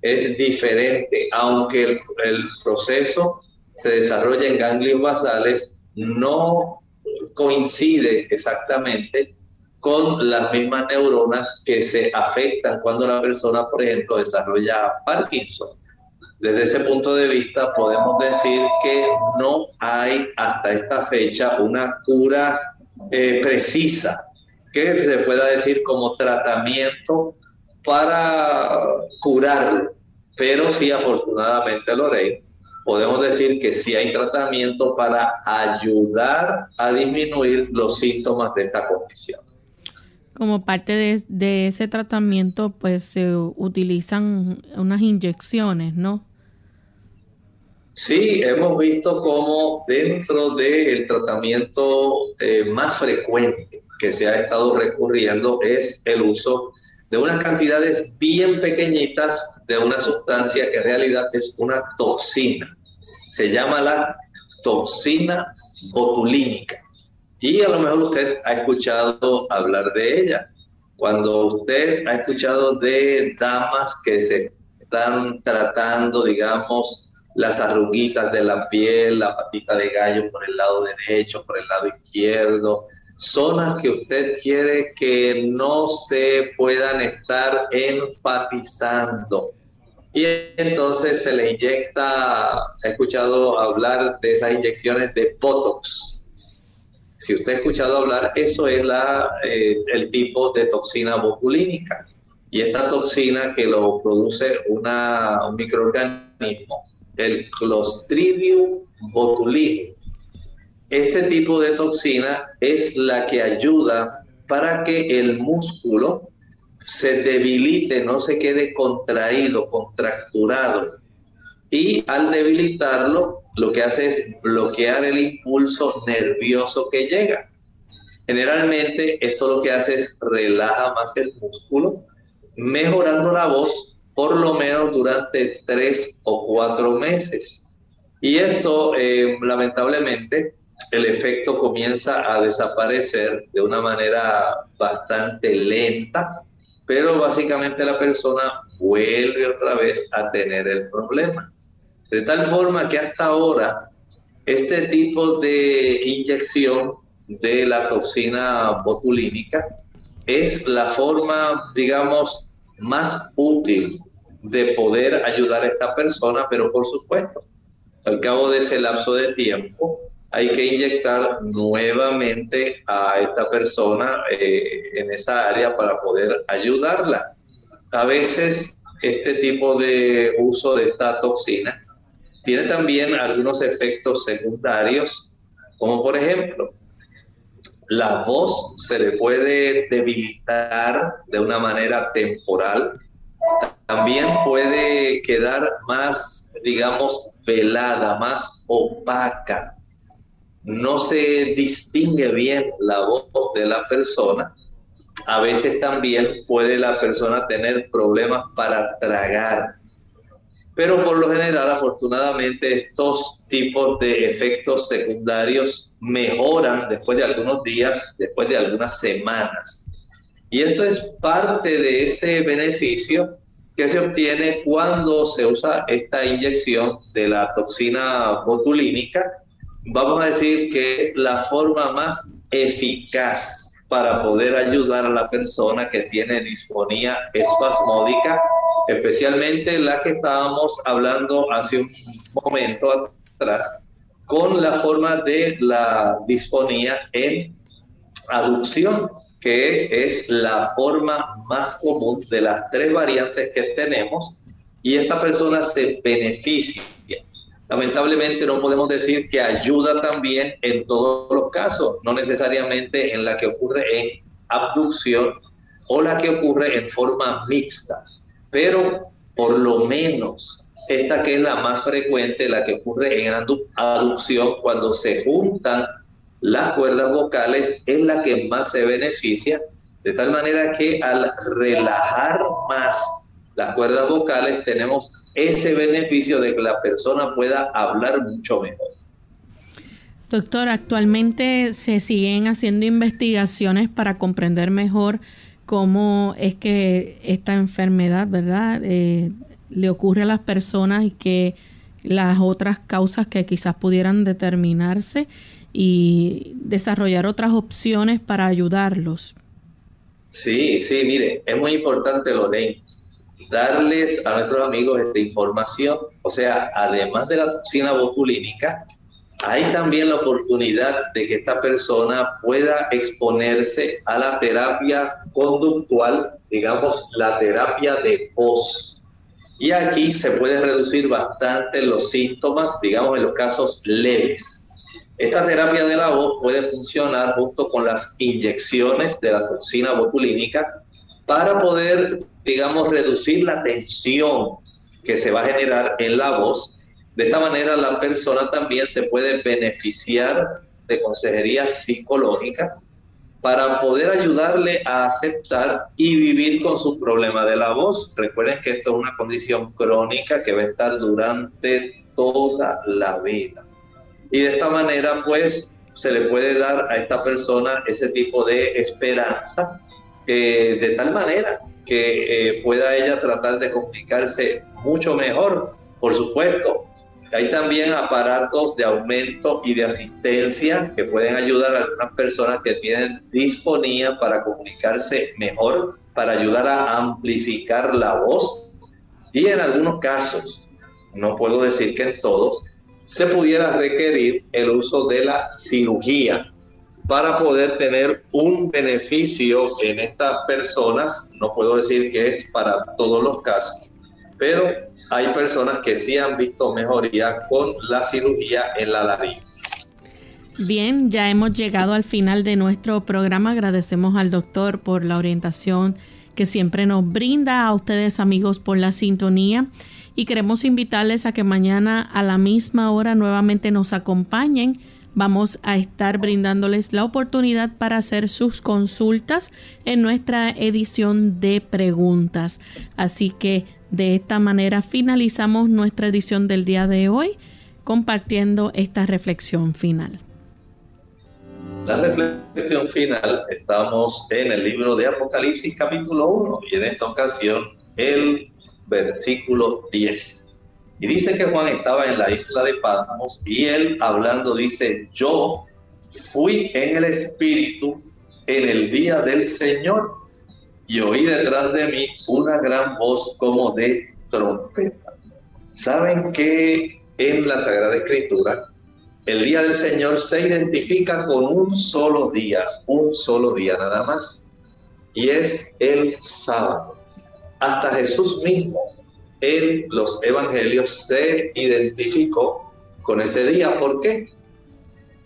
Es diferente, aunque el, el proceso se desarrolla en ganglios basales, no coincide exactamente con las mismas neuronas que se afectan cuando la persona, por ejemplo, desarrolla Parkinson. Desde ese punto de vista podemos decir que no hay hasta esta fecha una cura eh, precisa que se pueda decir como tratamiento para curar, pero sí afortunadamente Lorraine, podemos decir que sí hay tratamiento para ayudar a disminuir los síntomas de esta condición. Como parte de, ese tratamiento, pues se utilizan unas inyecciones, ¿no? Sí, hemos visto cómo dentro del tratamiento eh, más frecuente que se ha estado recurriendo es el uso de unas cantidades bien pequeñitas de una sustancia que en realidad es una toxina. Se llama la toxina botulínica. Y a lo mejor usted ha escuchado hablar de ella. Cuando usted ha escuchado de damas que se están tratando, digamos, las arruguitas de la piel, la patita de gallo por el lado derecho, por el lado izquierdo, zonas que usted quiere que no se puedan estar enfatizando y entonces se le inyecta, he escuchado hablar de esas inyecciones de Botox. Si usted ha escuchado hablar, eso es la, eh, el tipo de toxina botulínica. Y esta toxina que lo produce un microorganismo, el Clostridium botulinum. Este tipo de toxina es la que ayuda para que el músculo se debilite, no se quede contraído, contracturado. Y al debilitarlo, lo que hace es bloquear el impulso nervioso que llega. Generalmente esto lo que hace es relaja más el músculo, mejorando la voz por lo menos durante tres o cuatro meses. Y esto, eh, lamentablemente, el efecto comienza a desaparecer de una manera bastante lenta pero básicamente la persona vuelve otra vez a tener el problema. De tal forma que hasta ahora este tipo de inyección de la toxina botulínica es la forma, digamos, más útil de poder ayudar a esta persona, pero por supuesto, al cabo de ese lapso de tiempo, hay que inyectar nuevamente a esta persona eh, en esa área para poder ayudarla. A veces este tipo de uso de esta toxina tiene también algunos efectos secundarios, como por ejemplo, la voz se le puede debilitar de una manera temporal, también puede quedar más, digamos, velada, más opaca. No se distingue bien la voz de la persona, a veces también puede la persona tener problemas para tragar. Pero por lo general, afortunadamente, estos tipos de efectos secundarios mejoran después de algunos días, después de algunas semanas. Y esto es parte de ese beneficio que se obtiene cuando se usa esta inyección de la toxina botulínica vamos a decir que es la forma más eficaz para poder ayudar a la persona que tiene disfonía espasmódica, especialmente la que estábamos hablando hace un momento atrás, con la forma de la disfonía en aducción, que es la forma más común de las tres variantes que tenemos, y esta persona se beneficia. Lamentablemente no podemos decir que ayuda también en todos los casos, no necesariamente en la que ocurre en abducción o la que ocurre en forma mixta, pero por lo menos esta que es la más frecuente, la que ocurre en aducción cuando se juntan las cuerdas vocales, es la que más se beneficia, de tal manera que al relajar más las cuerdas vocales tenemos ese beneficio de que la persona pueda hablar mucho mejor. Doctor, actualmente se siguen haciendo investigaciones para comprender mejor cómo es que esta enfermedad, ¿verdad?, eh, le ocurre a las personas y que las otras causas que quizás pudieran determinarse y desarrollar otras opciones para ayudarlos. Sí, sí, mire, es muy importante, Lorraine, darles a nuestros amigos esta información. O sea, además de la toxina botulínica, hay también la oportunidad de que esta persona pueda exponerse a la terapia conductual, digamos, la terapia de voz. Y aquí se puede reducir bastante los síntomas, digamos, en los casos leves. Esta terapia de la voz puede funcionar junto con las inyecciones de la toxina botulínica para poder, digamos, reducir la tensión que se va a generar en la voz. De esta manera la persona también se puede beneficiar de consejería psicológica para poder ayudarle a aceptar y vivir con su problema de la voz. Recuerden que esto es una condición crónica que va a estar durante toda la vida. Y de esta manera, pues, se le puede dar a esta persona ese tipo de esperanza de tal manera que eh, pueda ella tratar de comunicarse mucho mejor. Por supuesto, hay también aparatos de aumento y de asistencia que pueden ayudar a algunas personas que tienen disfonía para comunicarse mejor, para ayudar a amplificar la voz. Y en algunos casos, no puedo decir que en todos, se pudiera requerir el uso de la cirugía para poder tener un beneficio en estas personas. No puedo decir que es para todos los casos, pero hay personas que sí han visto mejoría con la cirugía en la laringe. Bien, ya hemos llegado al final de nuestro programa. Agradecemos al doctor por la orientación que siempre nos brinda a ustedes amigos por la sintonía y queremos invitarles a que mañana a la misma hora nuevamente nos acompañen. Vamos a estar brindándoles la oportunidad para hacer sus consultas en nuestra edición de preguntas. Así que de esta manera finalizamos nuestra edición del día de hoy compartiendo esta reflexión final. La reflexión final estamos en el libro de Apocalipsis capítulo 1 y en esta ocasión el versículo 10. Y dice que Juan estaba en la isla de Patmos y él hablando dice, yo fui en el Espíritu en el día del Señor y oí detrás de mí una gran voz como de trompeta. ¿Saben que en la Sagrada Escritura el día del Señor se identifica con un solo día, un solo día nada más? Y es el sábado. Hasta Jesús mismo en los evangelios se identificó con ese día. ¿Por qué?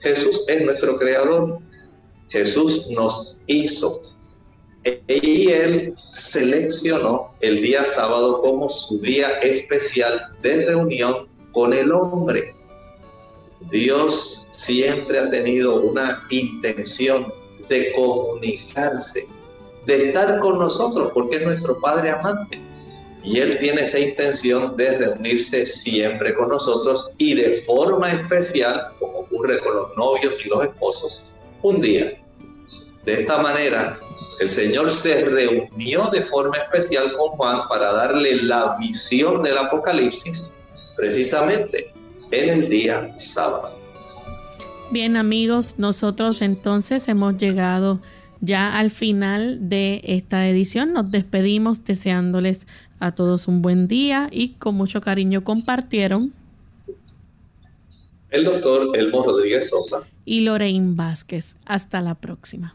Jesús es nuestro creador. Jesús nos hizo. Y él seleccionó el día sábado como su día especial de reunión con el hombre. Dios siempre ha tenido una intención de comunicarse de estar con nosotros, porque es nuestro Padre amante. Y Él tiene esa intención de reunirse siempre con nosotros y de forma especial, como ocurre con los novios y los esposos, un día. De esta manera, el Señor se reunió de forma especial con Juan para darle la visión del Apocalipsis precisamente en el día sábado. Bien amigos, nosotros entonces hemos llegado ya al final de esta edición nos despedimos deseándoles a todos un buen día y con mucho cariño compartieron el doctor Elmo Rodríguez Sosa y Lorraine Vázquez. Hasta la próxima.